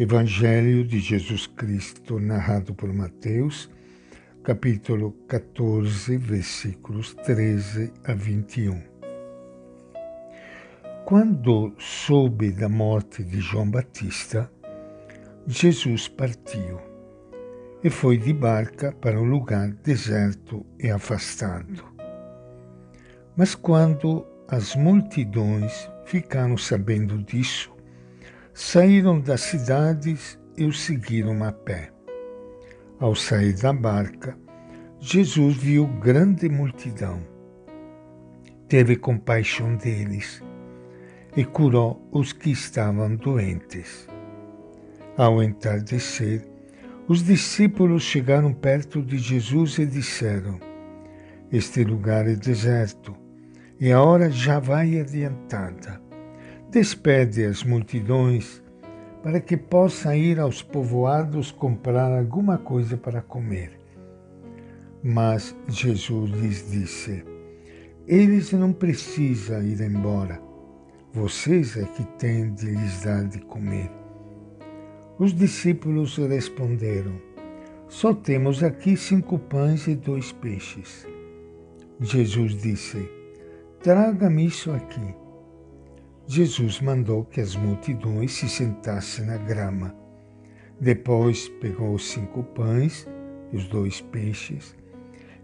Evangelho de Jesus Cristo, narrado por Mateus, capítulo 14, versículos 13 a 21. Quando soube da morte de João Batista, Jesus partiu e foi de barca para um lugar deserto e afastado. Mas quando as multidões ficaram sabendo disso, saíram das cidades e o seguiram a pé. Ao sair da barca, Jesus viu grande multidão. Teve compaixão deles e curou os que estavam doentes. Ao entardecer, os discípulos chegaram perto de Jesus e disseram: Este lugar é deserto e a hora já vai adiantada despede as multidões para que possa ir aos povoados comprar alguma coisa para comer. Mas Jesus lhes disse: Eles não precisam ir embora. Vocês é que têm de lhes dar de comer. Os discípulos responderam: Só temos aqui cinco pães e dois peixes. Jesus disse: Traga-me isso aqui. Jesus mandou que as multidões se sentassem na grama. Depois pegou os cinco pães e os dois peixes,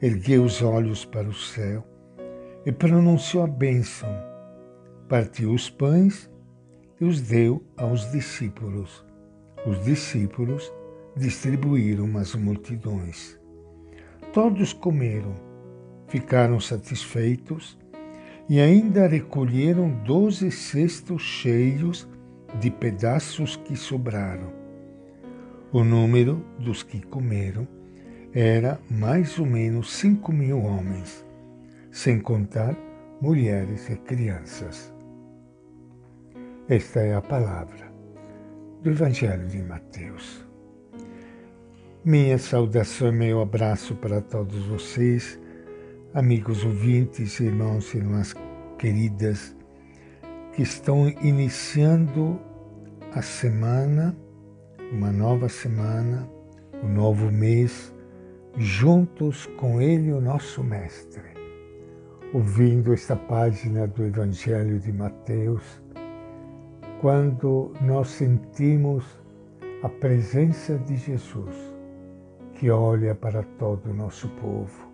ergueu os olhos para o céu e pronunciou a bênção. Partiu os pães e os deu aos discípulos. Os discípulos distribuíram às multidões. Todos comeram, ficaram satisfeitos e ainda recolheram doze cestos cheios de pedaços que sobraram. O número dos que comeram era mais ou menos cinco mil homens, sem contar mulheres e crianças. Esta é a palavra do Evangelho de Mateus. Minha saudação e meu abraço para todos vocês amigos ouvintes, irmãos e irmãs queridas, que estão iniciando a semana, uma nova semana, um novo mês, juntos com Ele, o nosso Mestre, ouvindo esta página do Evangelho de Mateus, quando nós sentimos a presença de Jesus, que olha para todo o nosso povo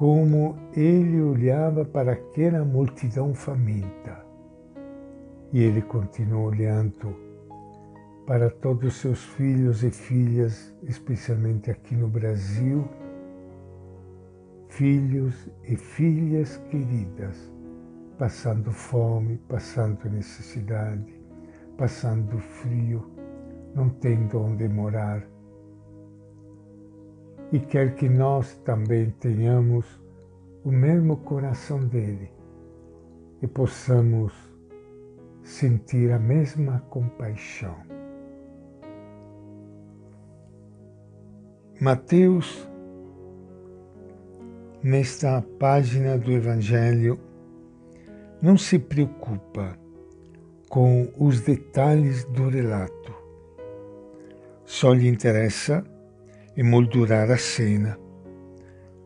como ele olhava para aquela multidão faminta. E ele continuou olhando para todos os seus filhos e filhas, especialmente aqui no Brasil, filhos e filhas queridas, passando fome, passando necessidade, passando frio, não tendo onde morar e quer que nós também tenhamos o mesmo coração dele e possamos sentir a mesma compaixão. Mateus, nesta página do Evangelho, não se preocupa com os detalhes do relato. Só lhe interessa emoldurar a cena,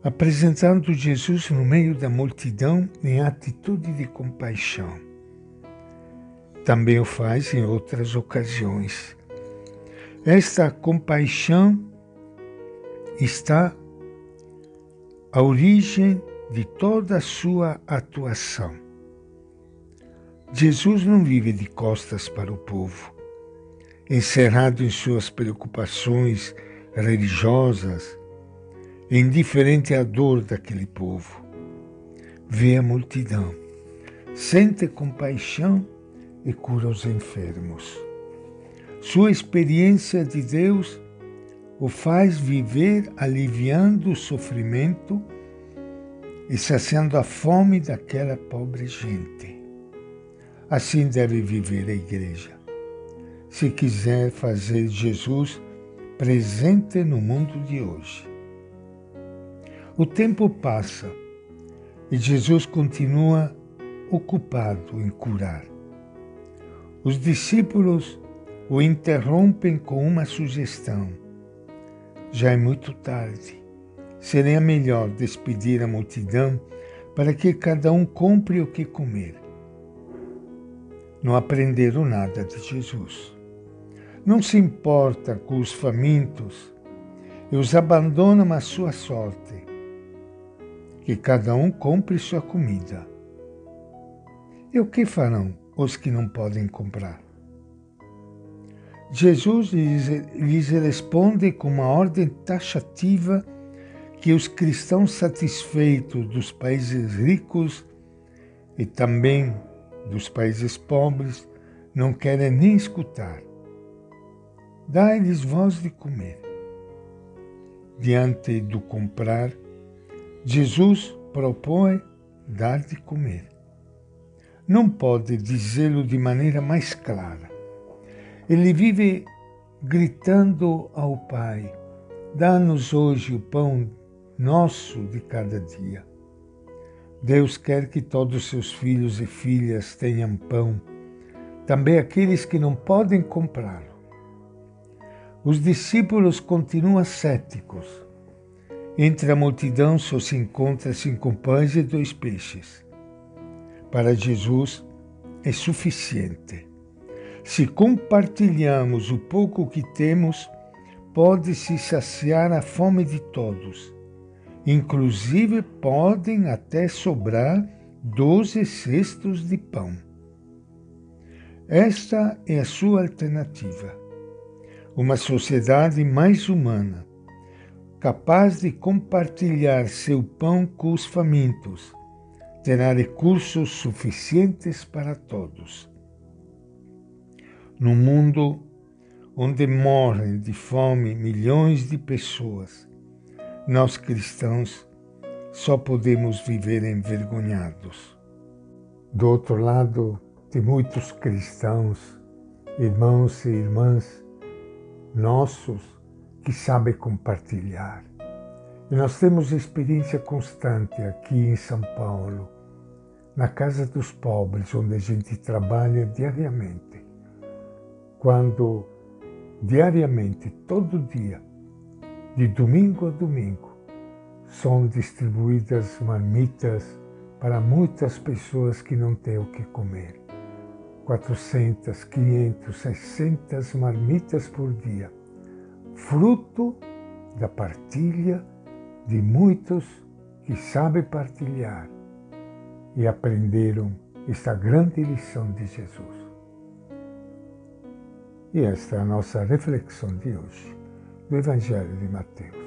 apresentando Jesus no meio da multidão em atitude de compaixão. Também o faz em outras ocasiões. Esta compaixão está à origem de toda a sua atuação. Jesus não vive de costas para o povo, encerrado em suas preocupações religiosas, indiferente à dor daquele povo. Vê a multidão, sente compaixão e cura os enfermos. Sua experiência de Deus o faz viver aliviando o sofrimento e saciando a fome daquela pobre gente. Assim deve viver a igreja. Se quiser fazer Jesus presente no mundo de hoje. O tempo passa e Jesus continua ocupado em curar. Os discípulos o interrompem com uma sugestão. Já é muito tarde. Seria melhor despedir a multidão para que cada um compre o que comer. Não aprenderam nada de Jesus. Não se importa com os famintos e os abandonam à sua sorte. Que cada um compre sua comida. E o que farão os que não podem comprar? Jesus lhes, lhes responde com uma ordem taxativa que os cristãos satisfeitos dos países ricos e também dos países pobres não querem nem escutar. Dá-lhes voz de comer. Diante do comprar, Jesus propõe dar de comer. Não pode dizê-lo de maneira mais clara. Ele vive gritando ao Pai: Dá-nos hoje o pão nosso de cada dia. Deus quer que todos os seus filhos e filhas tenham pão, também aqueles que não podem comprá-lo. Os discípulos continuam céticos. Entre a multidão só se encontra cinco pães e dois peixes. Para Jesus é suficiente. Se compartilhamos o pouco que temos, pode-se saciar a fome de todos Inclusive podem até sobrar doze cestos de pão. Esta é a sua alternativa. Uma sociedade mais humana, capaz de compartilhar seu pão com os famintos, terá recursos suficientes para todos. No mundo onde morrem de fome milhões de pessoas, nós cristãos só podemos viver envergonhados. Do outro lado, tem muitos cristãos, irmãos e irmãs nossos, que sabem compartilhar. E nós temos experiência constante aqui em São Paulo, na Casa dos Pobres, onde a gente trabalha diariamente. Quando diariamente, todo dia, de domingo a domingo, são distribuídas marmitas para muitas pessoas que não têm o que comer. 400, 500, 600 marmitas por dia, fruto da partilha de muitos que sabem partilhar e aprenderam esta grande lição de Jesus. E esta é a nossa reflexão de hoje do Evangelho de Mateus.